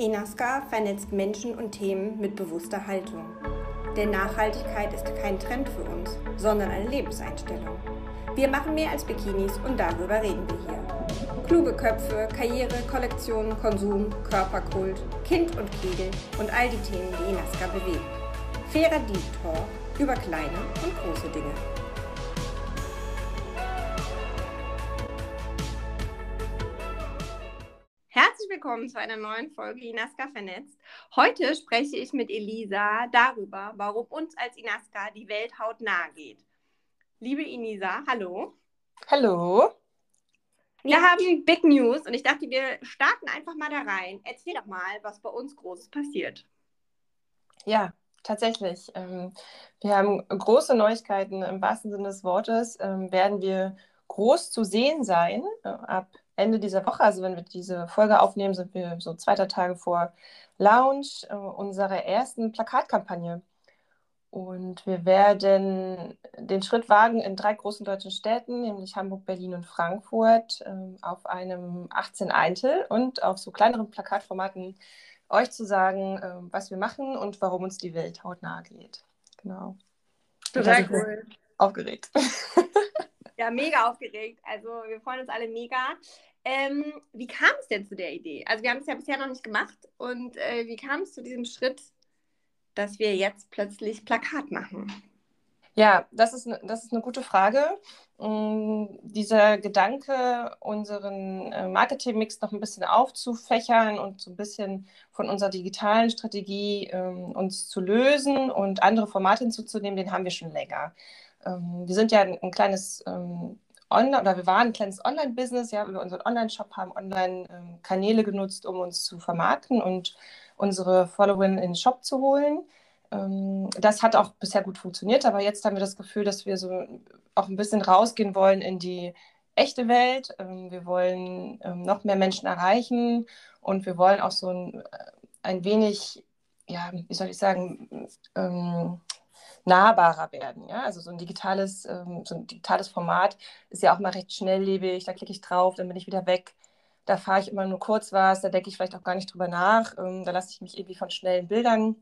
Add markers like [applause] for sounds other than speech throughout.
Enaska vernetzt Menschen und Themen mit bewusster Haltung. Denn Nachhaltigkeit ist kein Trend für uns, sondern eine Lebenseinstellung. Wir machen mehr als Bikinis und darüber reden wir hier. Kluge Köpfe, Karriere, Kollektion, Konsum, Körperkult, Kind und Kegel und all die Themen, die Enaska bewegen. Fairer Deep Talk über kleine und große Dinge. Willkommen zu einer neuen Folge Inaska vernetzt. Heute spreche ich mit Elisa darüber, warum uns als Inaska die Welt hautnah geht. Liebe Inisa, hallo. Hallo. Wir haben Big News und ich dachte, wir starten einfach mal da rein. Erzähl doch mal, was bei uns Großes passiert. Ja, tatsächlich. Ähm, wir haben große Neuigkeiten im wahrsten Sinne des Wortes. Ähm, werden wir groß zu sehen sein äh, ab Ende dieser Woche. Also wenn wir diese Folge aufnehmen, sind wir so zweiter Tage vor Launch äh, unserer ersten Plakatkampagne. Und wir werden den Schritt wagen in drei großen deutschen Städten, nämlich Hamburg, Berlin und Frankfurt, ähm, auf einem 18 Eintel und auf so kleineren Plakatformaten euch zu sagen, ähm, was wir machen und warum uns die Welt hautnah geht. Genau. Total cool. Aufgeregt. [laughs] ja, mega aufgeregt. Also wir freuen uns alle mega. Ähm, wie kam es denn zu der Idee? Also wir haben es ja bisher noch nicht gemacht. Und äh, wie kam es zu diesem Schritt, dass wir jetzt plötzlich Plakat machen? Ja, das ist, ne, das ist eine gute Frage. Um, dieser Gedanke, unseren äh, Marketingmix noch ein bisschen aufzufächern und so ein bisschen von unserer digitalen Strategie ähm, uns zu lösen und andere Formate hinzuzunehmen, den haben wir schon länger. Ähm, wir sind ja ein, ein kleines ähm, Online oder wir waren ein kleines Online-Business, ja, wir unseren Online-Shop haben Online-Kanäle ähm, genutzt, um uns zu vermarkten und unsere Followerinnen in den Shop zu holen. Ähm, das hat auch bisher gut funktioniert, aber jetzt haben wir das Gefühl, dass wir so auch ein bisschen rausgehen wollen in die echte Welt. Ähm, wir wollen ähm, noch mehr Menschen erreichen und wir wollen auch so ein, äh, ein wenig, ja, wie soll ich sagen, nahbarer werden. Ja? Also so ein digitales, so ein digitales Format ist ja auch mal recht schnelllebig. Da klicke ich drauf, dann bin ich wieder weg. Da fahre ich immer nur kurz was, da denke ich vielleicht auch gar nicht drüber nach. da lasse ich mich irgendwie von schnellen Bildern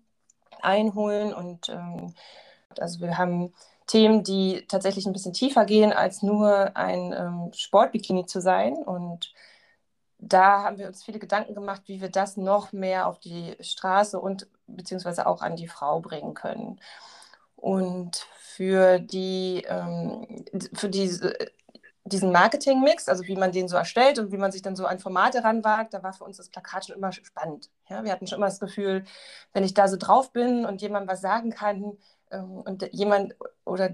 einholen. Und ähm, also wir haben Themen, die tatsächlich ein bisschen tiefer gehen, als nur ein ähm, Sportbikini zu sein. Und da haben wir uns viele Gedanken gemacht, wie wir das noch mehr auf die Straße und beziehungsweise auch an die Frau bringen können. Und für die, ähm, für diese diesen Marketing-Mix, also wie man den so erstellt und wie man sich dann so an Formate ranwagt, da war für uns das Plakat schon immer spannend. Ja, wir hatten schon immer das Gefühl, wenn ich da so drauf bin und jemand was sagen kann ähm, und jemand oder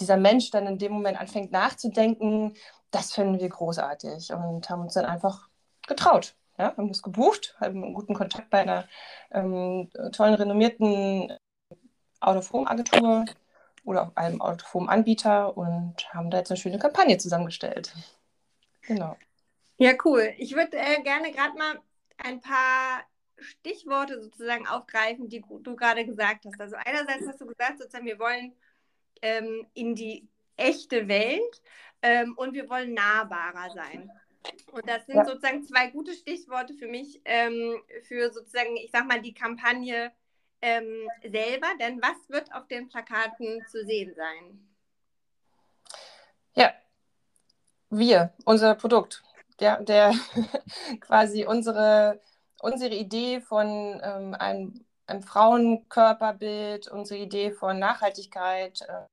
dieser Mensch dann in dem Moment anfängt nachzudenken, das finden wir großartig und haben uns dann einfach getraut. Ja, haben das gebucht, haben einen guten Kontakt bei einer ähm, tollen, renommierten Out-of-Home-Agentur oder einem Autoform-Anbieter und haben da jetzt eine schöne Kampagne zusammengestellt. Genau. Ja, cool. Ich würde äh, gerne gerade mal ein paar Stichworte sozusagen aufgreifen, die du gerade gesagt hast. Also einerseits hast du gesagt, sozusagen, wir wollen ähm, in die echte Welt ähm, und wir wollen nahbarer sein. Und das sind ja. sozusagen zwei gute Stichworte für mich, ähm, für sozusagen, ich sag mal, die Kampagne ähm, selber, denn was wird auf den Plakaten zu sehen sein? Ja, wir, unser Produkt. Ja, der [laughs] quasi unsere, unsere Idee von ähm, einem, einem Frauenkörperbild, unsere Idee von Nachhaltigkeit, äh,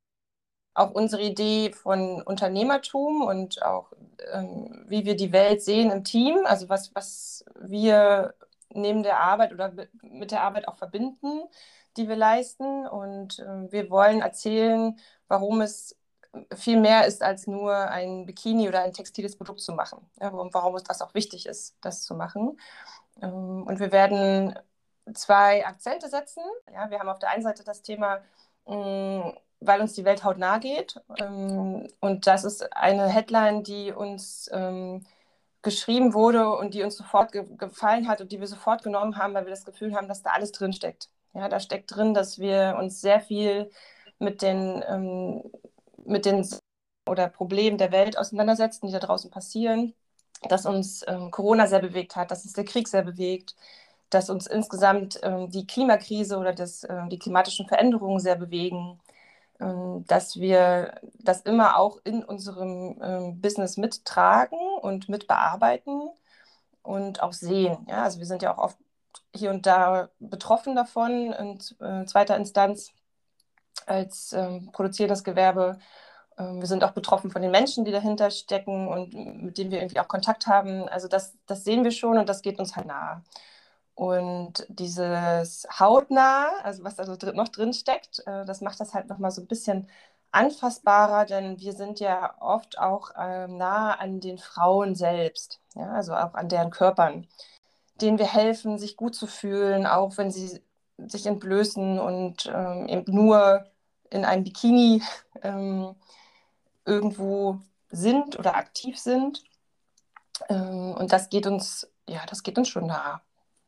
auch unsere Idee von Unternehmertum und auch ähm, wie wir die Welt sehen im Team, also was, was wir neben der Arbeit oder mit der Arbeit auch verbinden, die wir leisten. Und äh, wir wollen erzählen, warum es viel mehr ist, als nur ein Bikini oder ein textiles Produkt zu machen. Ja, und warum es das auch wichtig ist, das zu machen. Ähm, und wir werden zwei Akzente setzen. Ja, wir haben auf der einen Seite das Thema, mh, mm, weil uns die Welt hautnah geht. Ähm, und das ist eine Headline, die uns ähm, geschrieben wurde und die uns sofort ge gefallen hat und die wir sofort genommen haben, weil wir das Gefühl haben, dass da alles drin steckt. Ja, da steckt drin, dass wir uns sehr viel mit den, ähm, mit den oder Problemen der Welt auseinandersetzen, die da draußen passieren, dass uns ähm, Corona sehr bewegt hat, dass uns der Krieg sehr bewegt, dass uns insgesamt ähm, die Klimakrise oder das, äh, die klimatischen Veränderungen sehr bewegen, dass wir das immer auch in unserem ähm, Business mittragen und mitbearbeiten und auch sehen. Ja? Also wir sind ja auch oft hier und da betroffen davon in äh, zweiter Instanz als ähm, produzierendes Gewerbe. Ähm, wir sind auch betroffen von den Menschen, die dahinter stecken und mit denen wir irgendwie auch Kontakt haben. Also das, das sehen wir schon und das geht uns halt nahe. Und dieses hautnah, also was da noch drin steckt, äh, das macht das halt nochmal so ein bisschen anfassbarer, denn wir sind ja oft auch ähm, nah an den Frauen selbst, ja, also auch an deren Körpern, denen wir helfen, sich gut zu fühlen, auch wenn sie sich entblößen und ähm, eben nur in einem Bikini [laughs] ähm, irgendwo sind oder aktiv sind. Ähm, und das geht uns, ja, das geht uns schon nah.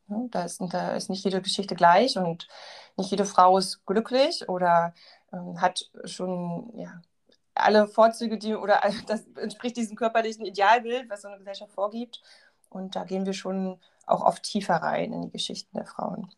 Da ist, da ist nicht jede Geschichte gleich und nicht jede Frau ist glücklich oder ähm, hat schon ja, alle Vorzüge, die oder das entspricht diesem körperlichen Idealbild, was so eine Gesellschaft vorgibt. Und da gehen wir schon auch oft tiefer rein in die Geschichten der Frauen.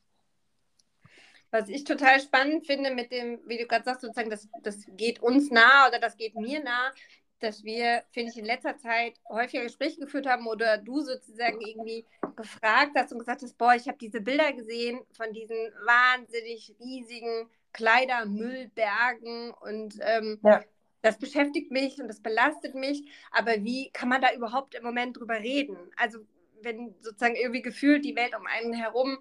Was ich total spannend finde mit dem, wie du gerade sagst, sozusagen, das, das geht uns nah oder das geht mir nah, dass wir, finde ich, in letzter Zeit häufiger Gespräche geführt haben oder du sozusagen irgendwie gefragt hast und gesagt hast, boah, ich habe diese Bilder gesehen von diesen wahnsinnig riesigen Kleidermüllbergen und ähm, ja. das beschäftigt mich und das belastet mich. Aber wie kann man da überhaupt im Moment drüber reden? Also wenn sozusagen irgendwie gefühlt die Welt um einen herum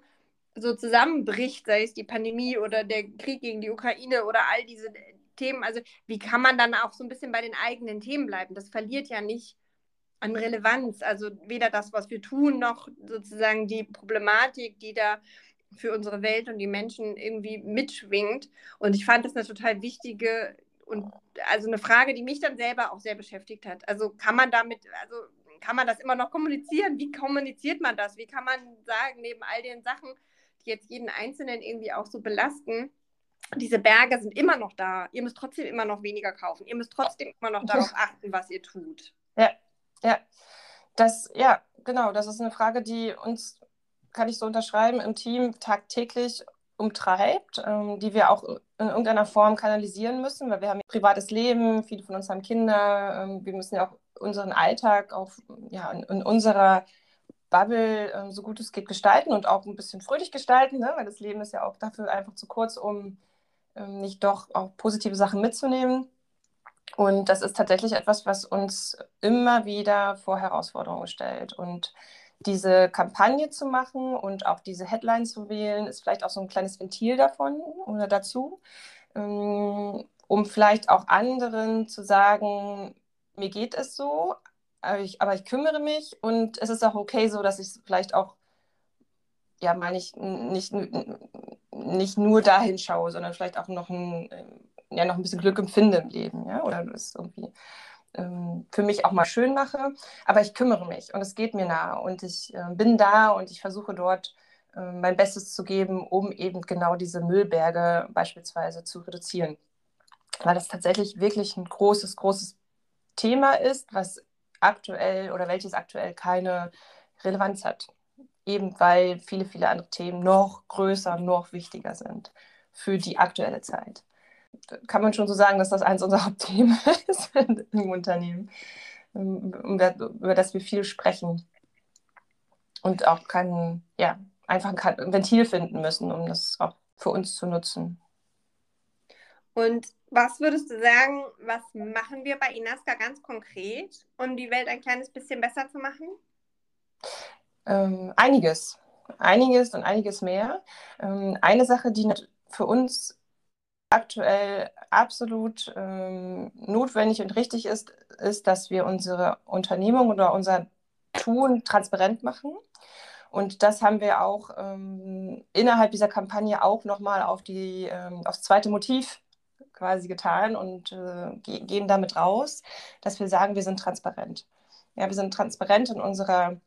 so zusammenbricht, sei es die Pandemie oder der Krieg gegen die Ukraine oder all diese Themen, also wie kann man dann auch so ein bisschen bei den eigenen Themen bleiben? Das verliert ja nicht an Relevanz. Also weder das, was wir tun, noch sozusagen die Problematik, die da für unsere Welt und die Menschen irgendwie mitschwingt. Und ich fand das eine total wichtige und also eine Frage, die mich dann selber auch sehr beschäftigt hat. Also kann man damit, also kann man das immer noch kommunizieren? Wie kommuniziert man das? Wie kann man sagen, neben all den Sachen, die jetzt jeden Einzelnen irgendwie auch so belasten, diese Berge sind immer noch da. Ihr müsst trotzdem immer noch weniger kaufen. Ihr müsst trotzdem immer noch darauf achten, was ihr tut. Ja, ja. Das, ja, genau. Das ist eine Frage, die uns, kann ich so unterschreiben, im Team tagtäglich umtreibt, ähm, die wir auch in irgendeiner Form kanalisieren müssen, weil wir haben ein privates Leben, viele von uns haben Kinder, ähm, wir müssen ja auch unseren Alltag auch ja, in, in unserer Bubble ähm, so gut es geht gestalten und auch ein bisschen fröhlich gestalten, ne? weil das Leben ist ja auch dafür einfach zu kurz, um nicht doch auch positive Sachen mitzunehmen. Und das ist tatsächlich etwas, was uns immer wieder vor Herausforderungen stellt. Und diese Kampagne zu machen und auch diese Headline zu wählen, ist vielleicht auch so ein kleines Ventil davon oder dazu, ähm, um vielleicht auch anderen zu sagen, mir geht es so, aber ich, aber ich kümmere mich und es ist auch okay so, dass ich vielleicht auch ja mal nicht, nicht, nicht nur dahin schaue, sondern vielleicht auch noch ein, ja, noch ein bisschen Glück empfinde im Leben, ja, oder das irgendwie ähm, für mich auch mal schön mache. Aber ich kümmere mich und es geht mir nahe und ich äh, bin da und ich versuche dort äh, mein Bestes zu geben, um eben genau diese Müllberge beispielsweise zu reduzieren. Weil das tatsächlich wirklich ein großes, großes Thema ist, was aktuell oder welches aktuell keine Relevanz hat. Eben weil viele, viele andere Themen noch größer, noch wichtiger sind für die aktuelle Zeit. Kann man schon so sagen, dass das eins unserer [laughs] Hauptthemen ist im Unternehmen, über das wir viel sprechen und auch kein, ja, einfach ein Ventil finden müssen, um das auch für uns zu nutzen. Und was würdest du sagen, was machen wir bei Inaska ganz konkret, um die Welt ein kleines bisschen besser zu machen? Ähm, einiges. Einiges und einiges mehr. Ähm, eine Sache, die für uns aktuell absolut ähm, notwendig und richtig ist, ist, dass wir unsere Unternehmung oder unser Tun transparent machen. Und das haben wir auch ähm, innerhalb dieser Kampagne auch nochmal auf die, ähm, aufs zweite Motiv quasi getan und äh, gehen damit raus, dass wir sagen, wir sind transparent. Ja, wir sind transparent in unserer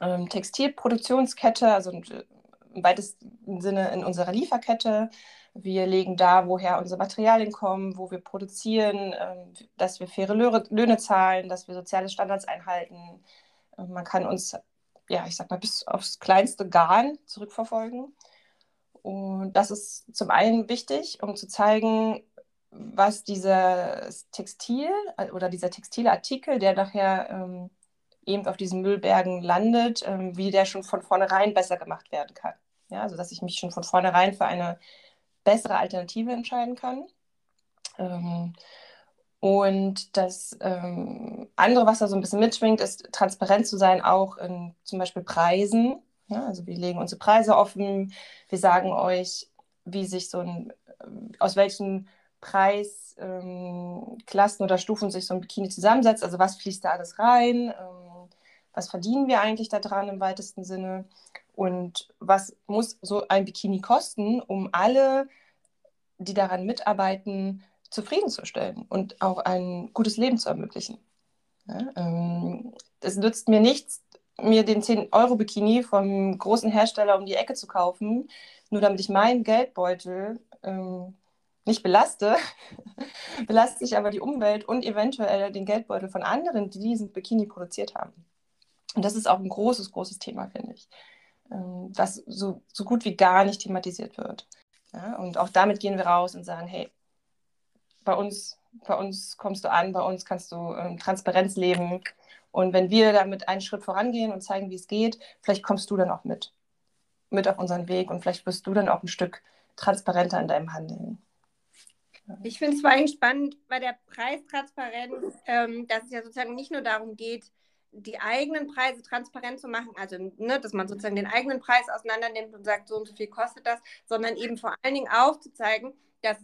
ähm, Textilproduktionskette, also äh, im weitesten Sinne in unserer Lieferkette. Wir legen da, woher unsere Materialien kommen, wo wir produzieren, ähm, dass wir faire Löhne, zahlen, dass wir soziale Standards einhalten. man kann uns ja, ich sag mal, bis aufs kleinste Garn zurückverfolgen. Und das ist zum einen wichtig, um zu zeigen, was dieses Textil äh, oder dieser textile Artikel, der nachher ähm, eben auf diesen Müllbergen landet, ähm, wie der schon von vornherein besser gemacht werden kann. Ja, also dass ich mich schon von vornherein für eine bessere Alternative entscheiden kann. Ähm, und das ähm, andere, was da so ein bisschen mitschwingt, ist transparent zu sein, auch in zum Beispiel Preisen. Ja, also wir legen unsere Preise offen, wir sagen euch, wie sich so ein, aus welchen Preisklassen ähm, oder Stufen sich so ein Bikini zusammensetzt. Also was fließt da alles rein? Ähm, was verdienen wir eigentlich daran im weitesten Sinne? Und was muss so ein Bikini kosten, um alle, die daran mitarbeiten, zufriedenzustellen und auch ein gutes Leben zu ermöglichen. Ja, ähm, es nützt mir nichts, mir den 10-Euro-Bikini vom großen Hersteller um die Ecke zu kaufen, nur damit ich meinen Geldbeutel ähm, nicht belaste, [laughs] belastet sich aber die Umwelt und eventuell den Geldbeutel von anderen, die diesen Bikini produziert haben. Und das ist auch ein großes, großes Thema, finde ich, ähm, was so, so gut wie gar nicht thematisiert wird. Ja, und auch damit gehen wir raus und sagen, hey, bei uns, bei uns kommst du an, bei uns kannst du ähm, Transparenz leben. Und wenn wir damit einen Schritt vorangehen und zeigen, wie es geht, vielleicht kommst du dann auch mit, mit auf unseren Weg und vielleicht wirst du dann auch ein Stück transparenter in deinem Handeln. Ich finde es vor allem spannend bei der Preistransparenz, ähm, dass es ja sozusagen nicht nur darum geht, die eigenen Preise transparent zu machen, also ne, dass man sozusagen den eigenen Preis auseinander nimmt und sagt, so und so viel kostet das, sondern eben vor allen Dingen aufzuzeigen, dass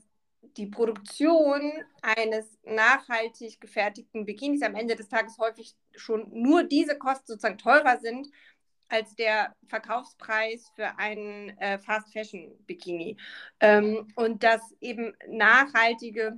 die Produktion eines nachhaltig gefertigten Bikinis am Ende des Tages häufig schon nur diese Kosten sozusagen teurer sind als der Verkaufspreis für einen äh, Fast Fashion Bikini. Ähm, und dass eben nachhaltige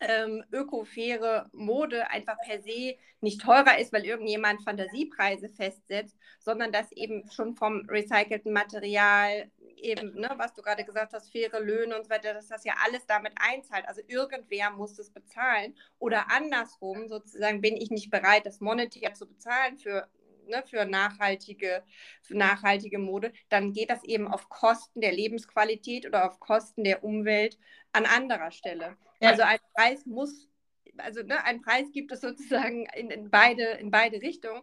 ähm, ökofaire Mode einfach per se nicht teurer ist, weil irgendjemand Fantasiepreise festsetzt, sondern dass eben schon vom recycelten Material eben, ne, was du gerade gesagt hast, faire Löhne und so weiter, dass das ja alles damit einzahlt. Also irgendwer muss es bezahlen. Oder andersrum, sozusagen, bin ich nicht bereit, das monetär zu bezahlen für Ne, für, nachhaltige, für nachhaltige Mode, dann geht das eben auf Kosten der Lebensqualität oder auf Kosten der Umwelt an anderer Stelle. Ja. Also ein Preis muss, also ne, ein Preis gibt es sozusagen in, in, beide, in beide Richtungen.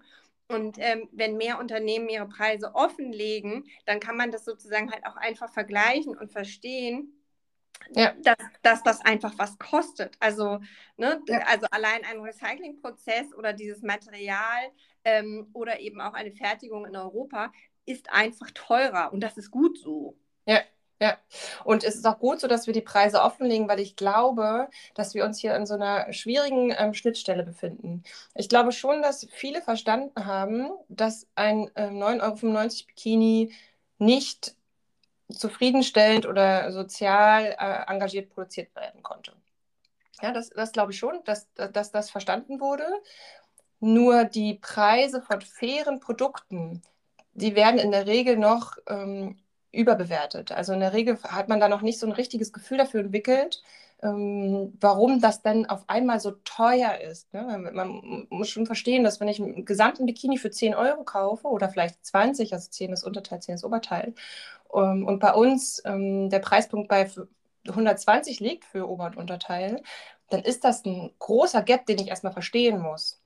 Und ähm, wenn mehr Unternehmen ihre Preise offenlegen, dann kann man das sozusagen halt auch einfach vergleichen und verstehen, ja. dass, dass das einfach was kostet. Also, ne, ja. also allein ein Recyclingprozess oder dieses Material ähm, oder eben auch eine Fertigung in Europa ist einfach teurer und das ist gut so. Ja, ja, und es ist auch gut so, dass wir die Preise offenlegen, weil ich glaube, dass wir uns hier in so einer schwierigen ähm, Schnittstelle befinden. Ich glaube schon, dass viele verstanden haben, dass ein äh, 9,95 Euro Bikini nicht zufriedenstellend oder sozial äh, engagiert produziert werden konnte. Ja, das, das glaube ich schon, dass, dass das verstanden wurde. Nur die Preise von fairen Produkten, die werden in der Regel noch ähm, überbewertet. Also in der Regel hat man da noch nicht so ein richtiges Gefühl dafür entwickelt, ähm, warum das denn auf einmal so teuer ist. Ne? Man muss schon verstehen, dass wenn ich einen gesamten Bikini für 10 Euro kaufe oder vielleicht 20, also 10 ist Unterteil, 10 ist Oberteil, ähm, und bei uns ähm, der Preispunkt bei 120 liegt für Ober- und Unterteil, dann ist das ein großer Gap, den ich erstmal verstehen muss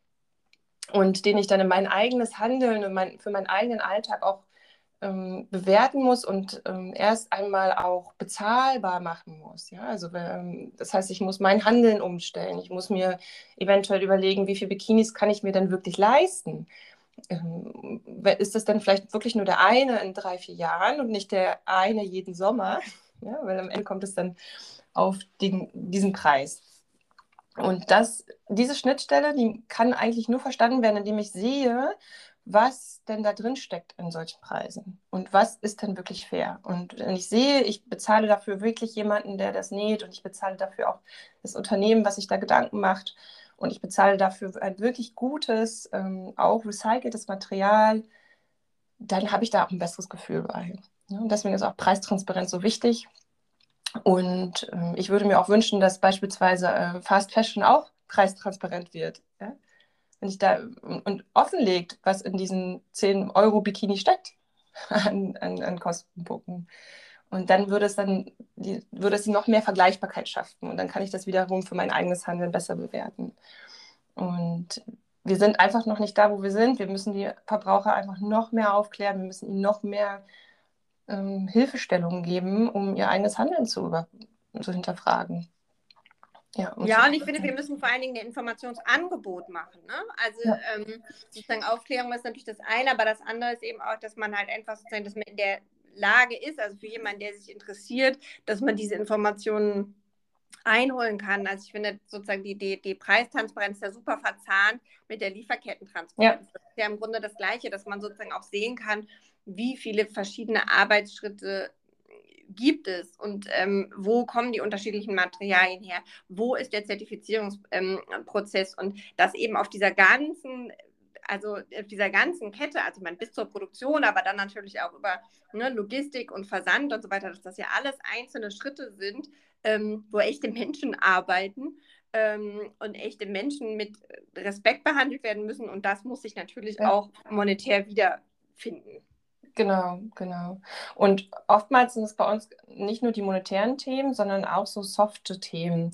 und den ich dann in mein eigenes Handeln und mein, für meinen eigenen Alltag auch ähm, bewerten muss und ähm, erst einmal auch bezahlbar machen muss. Ja? Also ähm, das heißt, ich muss mein Handeln umstellen. Ich muss mir eventuell überlegen, wie viele Bikinis kann ich mir denn wirklich leisten. Ähm, ist das dann vielleicht wirklich nur der eine in drei, vier Jahren und nicht der eine jeden Sommer? [laughs] Ja? Weil am Ende kommt es dann auf den, diesen Preis. Und das, diese Schnittstelle, die kann eigentlich nur verstanden werden, indem ich sehe, was denn da drin steckt in solchen Preisen und was ist denn wirklich fair. Und wenn ich sehe, ich bezahle dafür wirklich jemanden, der das näht und ich bezahle dafür auch das Unternehmen, was sich da Gedanken macht und ich bezahle dafür ein wirklich gutes, ähm, auch recyceltes Material, dann habe ich da auch ein besseres Gefühl bei. Ja, und deswegen ist auch Preistransparenz so wichtig. Und äh, ich würde mir auch wünschen, dass beispielsweise äh, Fast Fashion auch preistransparent wird. Ja? wenn ich da und offenlegt, was in diesen 10 Euro Bikini steckt [laughs] an, an, an Kostenpunkten. Und dann würde es dann die, würde es noch mehr Vergleichbarkeit schaffen. Und dann kann ich das wiederum für mein eigenes Handeln besser bewerten. Und wir sind einfach noch nicht da, wo wir sind. Wir müssen die Verbraucher einfach noch mehr aufklären. Wir müssen ihnen noch mehr ähm, Hilfestellungen geben, um ihr eigenes Handeln zu, über, zu hinterfragen. Ja, und, ja, und ich finde, wir müssen vor allen Dingen ein Informationsangebot machen. Ne? Also ja. ähm, sozusagen Aufklärung ist natürlich das eine, aber das andere ist eben auch, dass man halt einfach sozusagen, dass man in der Lage ist, also für jemanden, der sich interessiert, dass man diese Informationen einholen kann. Also ich finde sozusagen die, die, die Preistransparenz ja super verzahnt mit der Lieferkettentransparenz. Ja. Das ist ja im Grunde das Gleiche, dass man sozusagen auch sehen kann, wie viele verschiedene Arbeitsschritte gibt es und ähm, wo kommen die unterschiedlichen Materialien her? Wo ist der Zertifizierungsprozess? Ähm, und das eben auf dieser ganzen also auf dieser ganzen Kette, also ich meine, bis zur Produktion, aber dann natürlich auch über ne, Logistik und Versand und so weiter, dass das ja alles einzelne Schritte sind, ähm, wo echte Menschen arbeiten ähm, und echte Menschen mit Respekt behandelt werden müssen. Und das muss sich natürlich ja. auch monetär wiederfinden. Genau, genau. Und oftmals sind es bei uns nicht nur die monetären Themen, sondern auch so softe Themen,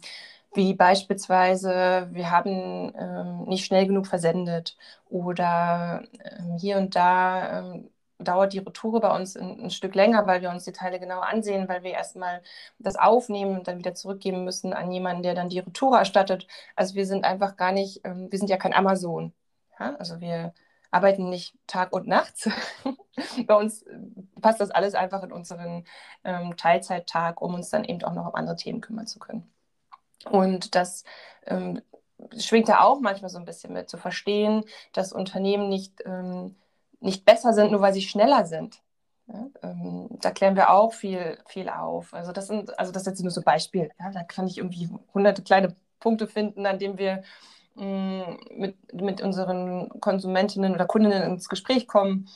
wie beispielsweise, wir haben ähm, nicht schnell genug versendet oder ähm, hier und da ähm, dauert die Retour bei uns ein, ein, Stück länger, weil wir uns die Teile genau ansehen, weil wir erstmal das aufnehmen und dann wieder zurückgeben müssen an jemanden, der dann die Retour erstattet. Also wir sind einfach gar nicht, ähm, wir sind ja kein Amazon. Ja? Also wir arbeiten nicht Tag und Nacht. [laughs] Bei uns äh, passt das alles einfach in unseren ähm, Teilzeittag, um uns dann eben auch noch um andere Themen kümmern zu können. Und das ähm, schwingt da auch manchmal so ein bisschen mit, zu verstehen, dass Unternehmen nicht, ähm, nicht besser sind, nur weil sie schneller sind. Ja, ähm, da klären wir auch viel, viel auf. Also das sind, also das ist jetzt nur so ein Beispiel. Ja, da kann ich irgendwie hunderte kleine Punkte finden, an denen wir Mm, mit, mit unseren Konsumentinnen oder Kundinnen ins Gespräch kommen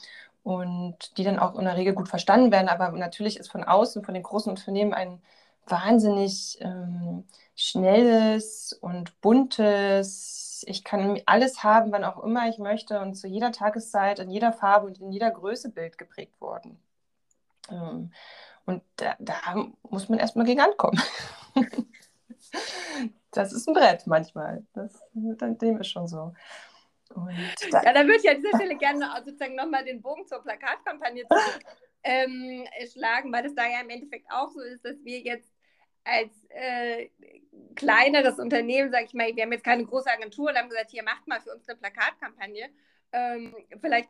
und die dann auch in der Regel gut verstanden werden. Aber natürlich ist von außen, von den großen Unternehmen ein wahnsinnig ähm, schnelles und buntes, ich kann alles haben, wann auch immer ich möchte und zu jeder Tageszeit, in jeder Farbe und in jeder Größe Bild geprägt worden. Ähm, und da, da muss man erstmal gegen ankommen. [laughs] das ist ein Brett manchmal. Das, dem ist schon so. Da, ja, da würde ich an dieser Stelle gerne sozusagen nochmal den Bogen zur Plakatkampagne ähm, schlagen, weil es da ja im Endeffekt auch so ist, dass wir jetzt als äh, kleineres Unternehmen, sage ich mal, wir haben jetzt keine große Agentur und haben gesagt, hier macht mal für uns eine Plakatkampagne. Ähm, vielleicht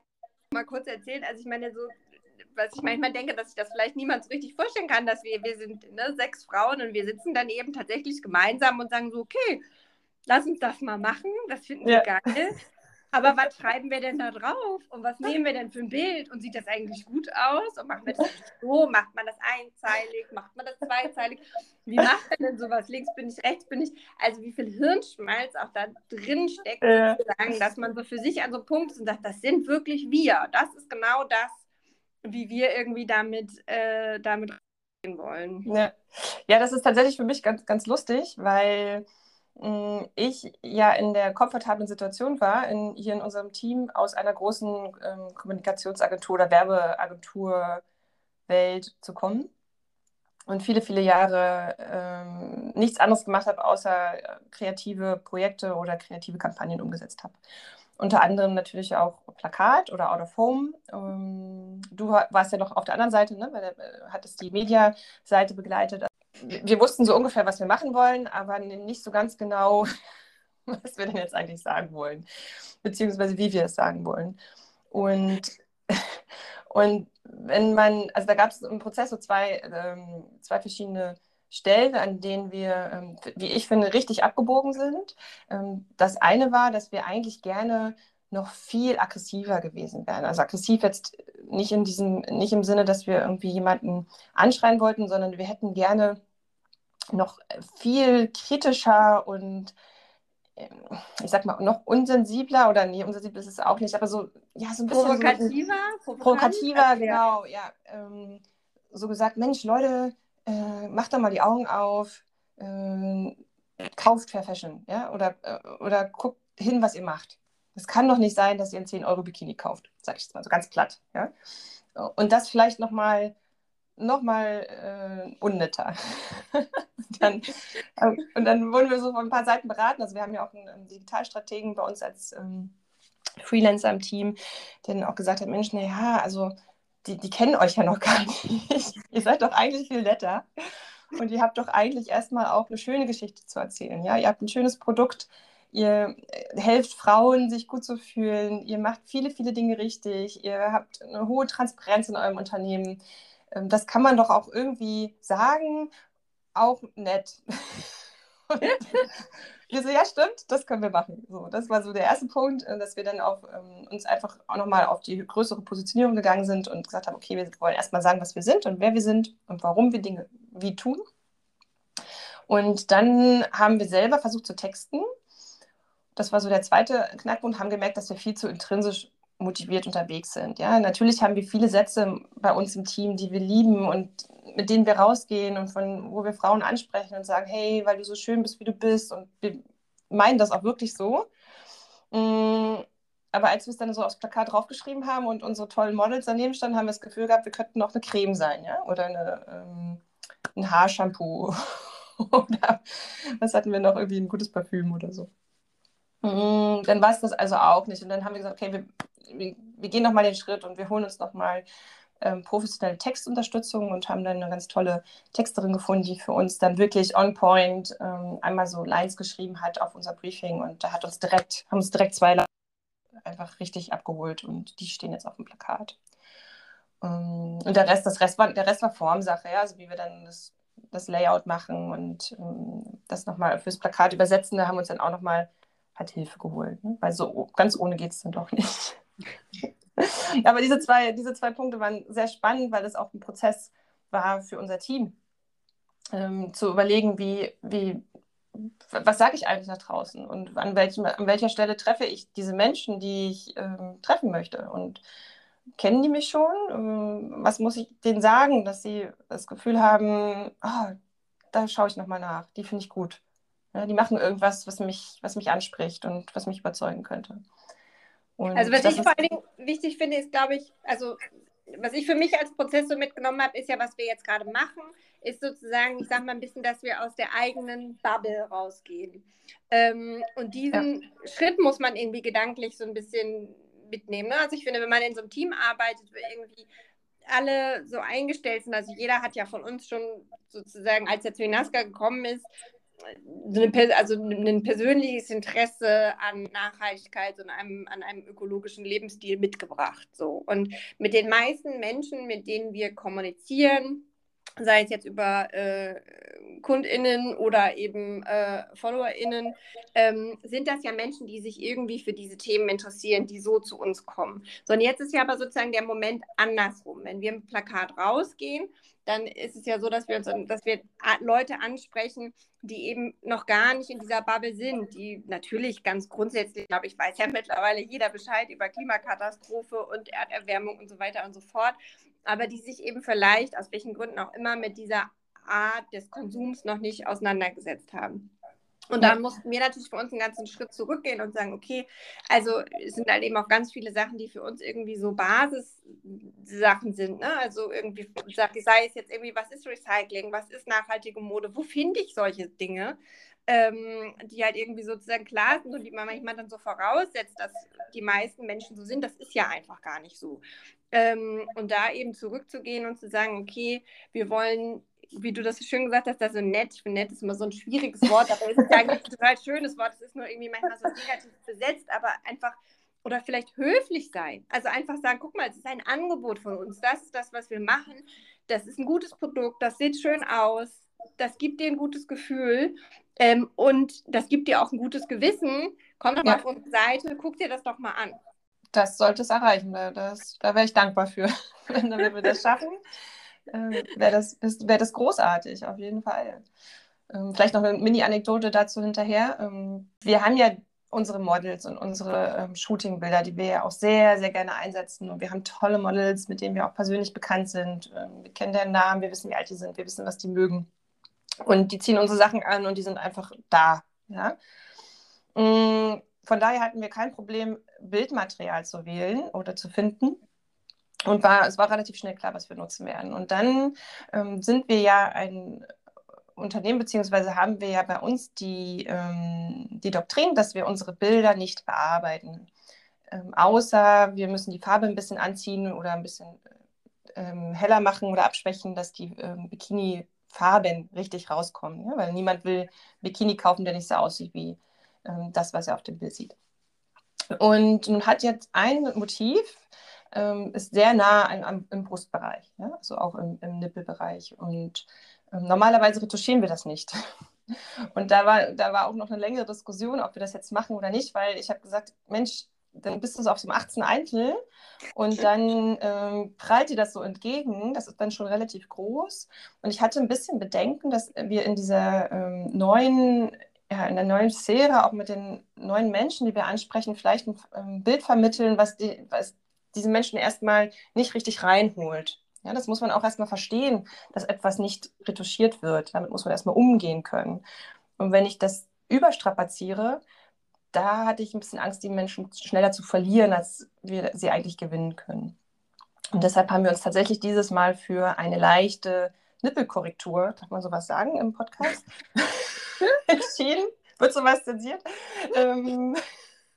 mal kurz erzählen, also ich meine, so was ich manchmal denke, dass sich das vielleicht niemand so richtig vorstellen kann, dass wir, wir sind ne, sechs Frauen und wir sitzen dann eben tatsächlich gemeinsam und sagen so, okay, lass uns das mal machen, das finden wir ja. geil. Aber was schreiben wir denn da drauf? Und was nehmen wir denn für ein Bild? Und sieht das eigentlich gut aus? Und machen wir das so? Macht man das einzeilig? Macht man das zweizeilig? Wie macht man denn sowas? Links bin ich, rechts bin ich. Also wie viel Hirnschmalz auch da drin steckt, äh. sozusagen, dass man so für sich an so einem Punkt ist und sagt, das sind wirklich wir. Das ist genau das, wie wir irgendwie damit, äh, damit gehen wollen. Ja. ja, das ist tatsächlich für mich ganz, ganz lustig, weil ich ja in der komfortablen Situation war, in, hier in unserem Team aus einer großen ähm, Kommunikationsagentur oder Werbeagentur Welt zu kommen und viele, viele Jahre ähm, nichts anderes gemacht habe, außer äh, kreative Projekte oder kreative Kampagnen umgesetzt habe. Unter anderem natürlich auch Plakat oder Out of Home. Ähm, du warst ja noch auf der anderen Seite, ne? Weil, äh, hattest die Media-Seite begleitet. Wir wussten so ungefähr, was wir machen wollen, aber nicht so ganz genau, [laughs] was wir denn jetzt eigentlich sagen wollen, beziehungsweise wie wir es sagen wollen. Und, [laughs] und wenn man, also da gab es im Prozess so zwei, ähm, zwei verschiedene Stellen, an denen wir, ähm, wie ich finde, richtig abgebogen sind. Ähm, das eine war, dass wir eigentlich gerne noch viel aggressiver gewesen wären. Also aggressiv jetzt nicht in diesem, nicht im Sinne, dass wir irgendwie jemanden anschreien wollten, sondern wir hätten gerne noch viel kritischer und ähm, ich sag mal, noch unsensibler oder nee, unsensibel ist es auch nicht, aber so, ja, so ein bisschen. Provokativer? So, provokativer, genau, ja. Ähm, so gesagt, Mensch, Leute, äh, macht doch mal die Augen auf, äh, kauft Fair Fashion, ja, oder, äh, oder guckt hin, was ihr macht. Es kann doch nicht sein, dass ihr einen 10-Euro-Bikini kauft, sag ich jetzt mal so ganz platt. Ja? Und das vielleicht nochmal noch mal, äh, unnetter. [laughs] dann, äh, und dann wurden wir so von ein paar Seiten beraten. Also wir haben ja auch einen, einen Digitalstrategen bei uns als ähm, Freelancer im Team, der dann auch gesagt hat, Mensch, naja, also die, die kennen euch ja noch gar [laughs] nicht. ihr seid doch eigentlich viel netter. Und ihr habt doch eigentlich erstmal auch eine schöne Geschichte zu erzählen. Ja? Ihr habt ein schönes Produkt, ihr äh, helft Frauen, sich gut zu fühlen, ihr macht viele, viele Dinge richtig, ihr habt eine hohe Transparenz in eurem Unternehmen. Ähm, das kann man doch auch irgendwie sagen, auch nett. [laughs] wir so, ja, stimmt, das können wir machen. So, das war so der erste Punkt, äh, dass wir dann auch ähm, uns einfach auch nochmal auf die größere Positionierung gegangen sind und gesagt haben, okay, wir wollen erstmal sagen, was wir sind und wer wir sind und warum wir Dinge wie tun. Und dann haben wir selber versucht zu texten. Das war so der zweite Knackpunkt, haben gemerkt, dass wir viel zu intrinsisch motiviert unterwegs sind. Ja, natürlich haben wir viele Sätze bei uns im Team, die wir lieben und mit denen wir rausgehen und von wo wir Frauen ansprechen und sagen, hey, weil du so schön bist, wie du bist und wir meinen das auch wirklich so. Mm, aber als wir es dann so aufs Plakat draufgeschrieben haben und unsere tollen Models daneben standen, haben wir das Gefühl gehabt, wir könnten noch eine Creme sein, ja, oder eine, ähm, ein Haarshampoo [laughs] oder was hatten wir noch, irgendwie ein gutes Parfüm oder so. Mm, dann war es das also auch nicht. Und dann haben wir gesagt, okay, wir, wir, wir gehen nochmal den Schritt und wir holen uns nochmal ähm, professionelle Textunterstützung und haben dann eine ganz tolle Texterin gefunden, die für uns dann wirklich on point ähm, einmal so Lines geschrieben hat auf unser Briefing und da hat uns direkt, haben uns direkt zwei Lines einfach richtig abgeholt und die stehen jetzt auf dem Plakat. Ähm, und der Rest, das Rest war, der Rest war Formsache, ja, also wie wir dann das, das Layout machen und ähm, das nochmal fürs Plakat übersetzen, da haben wir uns dann auch nochmal halt Hilfe geholt, ne? weil so ganz ohne geht es dann doch nicht. Aber diese zwei, diese zwei Punkte waren sehr spannend, weil es auch ein Prozess war für unser Team, ähm, zu überlegen, wie, wie, was sage ich eigentlich nach draußen und an, welchem, an welcher Stelle treffe ich diese Menschen, die ich ähm, treffen möchte. Und kennen die mich schon? Ähm, was muss ich denen sagen, dass sie das Gefühl haben, oh, da schaue ich nochmal nach, die finde ich gut. Ja, die machen irgendwas, was mich, was mich anspricht und was mich überzeugen könnte. Und also was ich vor allen Dingen wichtig finde, ist, glaube ich, also was ich für mich als Prozess so mitgenommen habe, ist ja, was wir jetzt gerade machen, ist sozusagen, ich sage mal ein bisschen, dass wir aus der eigenen Bubble rausgehen. Ähm, und diesen ja. Schritt muss man irgendwie gedanklich so ein bisschen mitnehmen. Ne? Also ich finde, wenn man in so einem Team arbeitet, wo irgendwie alle so eingestellt sind, also jeder hat ja von uns schon sozusagen, als er zu Inaska gekommen ist, also ein persönliches Interesse an Nachhaltigkeit und einem, an einem ökologischen Lebensstil mitgebracht. So. Und mit den meisten Menschen, mit denen wir kommunizieren, sei es jetzt über äh, KundInnen oder eben äh, FollowerInnen, ähm, sind das ja Menschen, die sich irgendwie für diese Themen interessieren, die so zu uns kommen. So, und jetzt ist ja aber sozusagen der Moment andersrum. Wenn wir im Plakat rausgehen, dann ist es ja so, dass wir uns, dass wir Leute ansprechen, die eben noch gar nicht in dieser Bubble sind, die natürlich ganz grundsätzlich, glaube ich, weiß ja mittlerweile jeder Bescheid über Klimakatastrophe und Erderwärmung und so weiter und so fort, aber die sich eben vielleicht, aus welchen Gründen auch immer, mit dieser Art des Konsums noch nicht auseinandergesetzt haben. Und da mussten wir natürlich für uns einen ganzen Schritt zurückgehen und sagen, okay, also es sind halt eben auch ganz viele Sachen, die für uns irgendwie so Basissachen sind. Ne? Also irgendwie, sei es jetzt irgendwie, was ist Recycling, was ist nachhaltige Mode, wo finde ich solche Dinge, ähm, die halt irgendwie sozusagen klar sind und die man manchmal dann so voraussetzt, dass die meisten Menschen so sind. Das ist ja einfach gar nicht so. Ähm, und da eben zurückzugehen und zu sagen, okay, wir wollen wie du das schön gesagt hast, also nett. Ich finde, nett ist immer so ein schwieriges Wort, aber es ist eigentlich ein [laughs] total schönes Wort. Es ist nur irgendwie manchmal so negativ besetzt, aber einfach oder vielleicht höflich sein. Also einfach sagen, guck mal, es ist ein Angebot von uns. Das ist das, was wir machen. Das ist ein gutes Produkt, das sieht schön aus, das gibt dir ein gutes Gefühl ähm, und das gibt dir auch ein gutes Gewissen. Komm doch mal ja. auf unsere Seite, guck dir das doch mal an. Das sollte es erreichen. Das, da wäre ich dankbar für, [laughs] wenn wir das schaffen äh, wäre das, wär das großartig, auf jeden Fall. Ähm, vielleicht noch eine Mini-Anekdote dazu hinterher. Ähm, wir haben ja unsere Models und unsere ähm, Shooting-Bilder, die wir ja auch sehr, sehr gerne einsetzen. Und wir haben tolle Models, mit denen wir auch persönlich bekannt sind. Ähm, wir kennen deren Namen, wir wissen, wie alt die sind, wir wissen, was die mögen. Und die ziehen unsere Sachen an und die sind einfach da. Ja? Mm, von daher hatten wir kein Problem, Bildmaterial zu wählen oder zu finden. Und war, es war relativ schnell klar, was wir nutzen werden. Und dann ähm, sind wir ja ein Unternehmen, beziehungsweise haben wir ja bei uns die, ähm, die Doktrin, dass wir unsere Bilder nicht bearbeiten. Ähm, außer wir müssen die Farbe ein bisschen anziehen oder ein bisschen ähm, heller machen oder abschwächen, dass die ähm, Bikini-Farben richtig rauskommen. Ja? Weil niemand will Bikini kaufen, der nicht so aussieht wie ähm, das, was er auf dem Bild sieht. Und nun hat jetzt ein Motiv, ähm, ist sehr nah an, an, im Brustbereich, ja? also auch im, im Nippelbereich. Und ähm, normalerweise retuschieren wir das nicht. [laughs] Und da war, da war auch noch eine längere Diskussion, ob wir das jetzt machen oder nicht, weil ich habe gesagt, Mensch, dann bist du so auf einem 18 Eintel und [laughs] dann ähm, prallt dir das so entgegen. Das ist dann schon relativ groß. Und ich hatte ein bisschen Bedenken, dass wir in dieser ähm, neuen, ja, in der neuen Sphäre, auch mit den neuen Menschen, die wir ansprechen, vielleicht ein ähm, Bild vermitteln, was, die, was diese Menschen erstmal nicht richtig reinholt. Ja, das muss man auch erstmal verstehen, dass etwas nicht retuschiert wird. Damit muss man erstmal umgehen können. Und wenn ich das überstrapaziere, da hatte ich ein bisschen Angst, die Menschen schneller zu verlieren, als wir sie eigentlich gewinnen können. Und deshalb haben wir uns tatsächlich dieses Mal für eine leichte Nippelkorrektur, darf man sowas sagen im Podcast, [laughs] entschieden. Wird sowas zensiert? Ähm,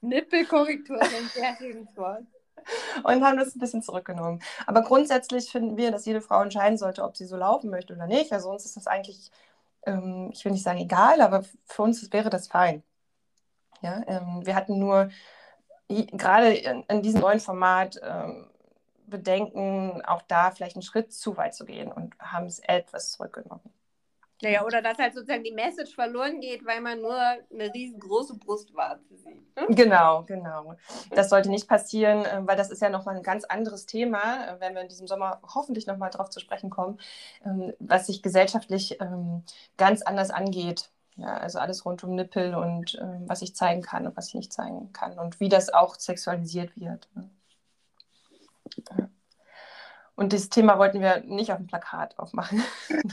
Nippelkorrektur ist ein sehr schönes Wort und haben das ein bisschen zurückgenommen. Aber grundsätzlich finden wir, dass jede Frau entscheiden sollte, ob sie so laufen möchte oder nicht. Also uns ist das eigentlich, ähm, ich will nicht sagen egal, aber für uns wäre das fein. Ja, ähm, wir hatten nur gerade in, in, diesem neuen Format ähm, Bedenken, auch da vielleicht einen Schritt zu weit zu gehen und haben es etwas zurückgenommen. Naja, oder dass halt sozusagen die Message verloren geht, weil man nur eine riesengroße Brustwarze sieht. Ne? Genau, genau. Das sollte nicht passieren, äh, weil das ist ja nochmal ein ganz anderes Thema, äh, wenn wir in diesem Sommer hoffentlich nochmal darauf zu sprechen kommen, ähm, was sich gesellschaftlich ähm, ganz anders angeht. Ja, also alles rund um Nippel und ähm, was ich zeigen kann und was ich nicht zeigen kann und wie das auch sexualisiert wird. Ne? Und dieses Thema wollten wir nicht auf dem Plakat aufmachen. [laughs]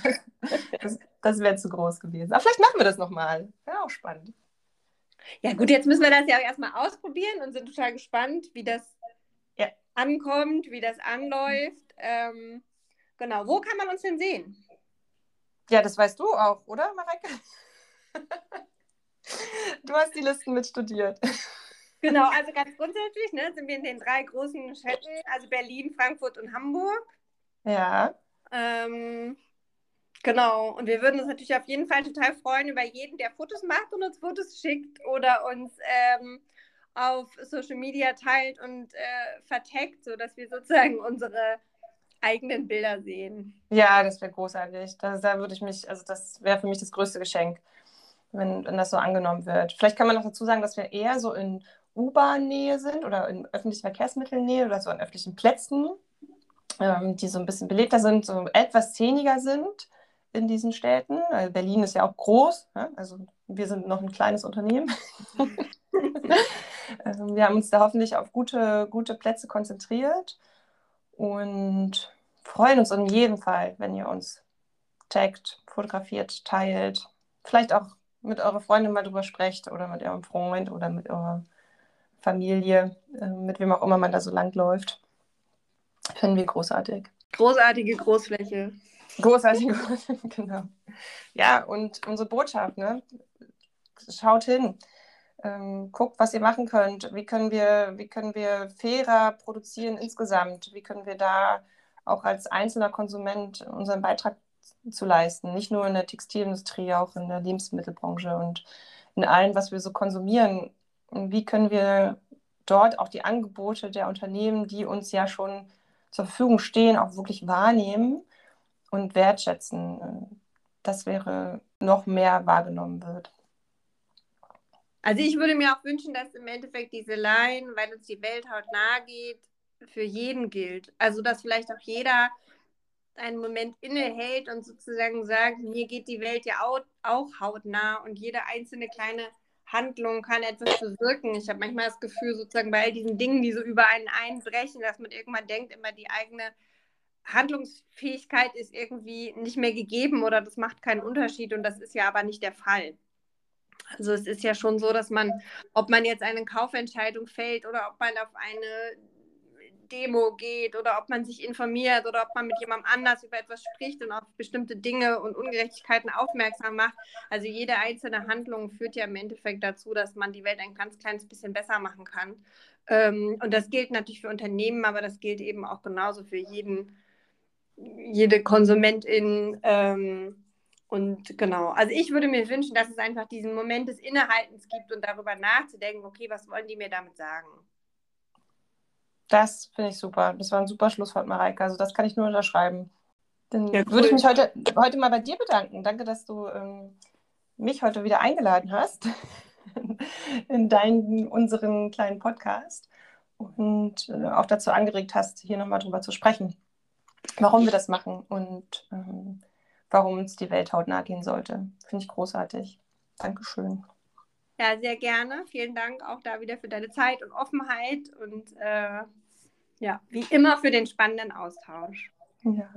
Das, das wäre zu groß gewesen. Aber vielleicht machen wir das nochmal. Wäre auch spannend. Ja, gut, jetzt müssen wir das ja auch erstmal ausprobieren und sind total gespannt, wie das ja. ankommt, wie das anläuft. Ähm, genau, wo kann man uns denn sehen? Ja, das weißt du auch, oder, Mareke? [laughs] du hast die Listen mitstudiert. Genau, also ganz grundsätzlich ne, sind wir in den drei großen Städten, also Berlin, Frankfurt und Hamburg. Ja. Ähm, genau, und wir würden uns natürlich auf jeden Fall total freuen über jeden, der Fotos macht und uns Fotos schickt oder uns ähm, auf Social Media teilt und äh, verteckt, sodass wir sozusagen unsere eigenen Bilder sehen. Ja, das wäre großartig. Das, da würde ich mich, also das wäre für mich das größte Geschenk, wenn, wenn das so angenommen wird. Vielleicht kann man noch dazu sagen, dass wir eher so in U-Bahn-Nähe sind oder in öffentlichen Verkehrsmitteln-Nähe oder so an öffentlichen Plätzen, ähm, die so ein bisschen belebter sind, so etwas zähniger sind in diesen Städten. Also Berlin ist ja auch groß, ja? also wir sind noch ein kleines Unternehmen. [laughs] ähm, wir haben uns da hoffentlich auf gute, gute Plätze konzentriert und freuen uns in jedem Fall, wenn ihr uns taggt, fotografiert, teilt, vielleicht auch mit eurer Freundin mal drüber sprecht oder mit eurem Freund oder mit eurer Familie, äh, mit wem auch immer man da so lang läuft. Finden wir großartig. Großartige Großfläche. Großartige Großfläche, [laughs] genau. Ja, und unsere Botschaft, ne? Schaut hin. Ähm, guckt, was ihr machen könnt. Wie können, wir, wie können wir fairer produzieren insgesamt? Wie können wir da auch als einzelner Konsument unseren Beitrag zu leisten? Nicht nur in der Textilindustrie, auch in der Lebensmittelbranche und in allem, was wir so konsumieren wie können wir dort auch die Angebote der Unternehmen, die uns ja schon zur Verfügung stehen, auch wirklich wahrnehmen und wertschätzen. Das wäre noch mehr wahrgenommen wird. Also ich würde mir auch wünschen, dass im Endeffekt diese Line, weil uns die Welt hautnah geht, für jeden gilt. Also dass vielleicht auch jeder einen Moment innehält und sozusagen sagt, mir geht die Welt ja auch, auch hautnah und jede einzelne kleine Handlung kann etwas bewirken. Ich habe manchmal das Gefühl, sozusagen bei all diesen Dingen, die so über einen einbrechen, dass man irgendwann denkt, immer die eigene Handlungsfähigkeit ist irgendwie nicht mehr gegeben oder das macht keinen Unterschied und das ist ja aber nicht der Fall. Also es ist ja schon so, dass man, ob man jetzt eine Kaufentscheidung fällt oder ob man auf eine Demo geht oder ob man sich informiert oder ob man mit jemandem anders über etwas spricht und auf bestimmte Dinge und Ungerechtigkeiten aufmerksam macht. Also jede einzelne Handlung führt ja im Endeffekt dazu, dass man die Welt ein ganz kleines bisschen besser machen kann. Ähm, und das gilt natürlich für Unternehmen, aber das gilt eben auch genauso für jeden, jede Konsumentin. Ähm, und genau, also ich würde mir wünschen, dass es einfach diesen Moment des Innehaltens gibt und darüber nachzudenken, okay, was wollen die mir damit sagen? Das finde ich super. Das war ein super Schlusswort, Mareike. Also das kann ich nur unterschreiben. Dann ja, cool. würde ich mich heute, heute mal bei dir bedanken. Danke, dass du ähm, mich heute wieder eingeladen hast [laughs] in deinen, unseren kleinen Podcast und äh, auch dazu angeregt hast, hier nochmal drüber zu sprechen, warum wir das machen und ähm, warum uns die Welt hautnah gehen sollte. Finde ich großartig. Dankeschön. Ja, sehr gerne. Vielen Dank auch da wieder für deine Zeit und Offenheit und äh, ja, wie immer für den spannenden Austausch. Ja.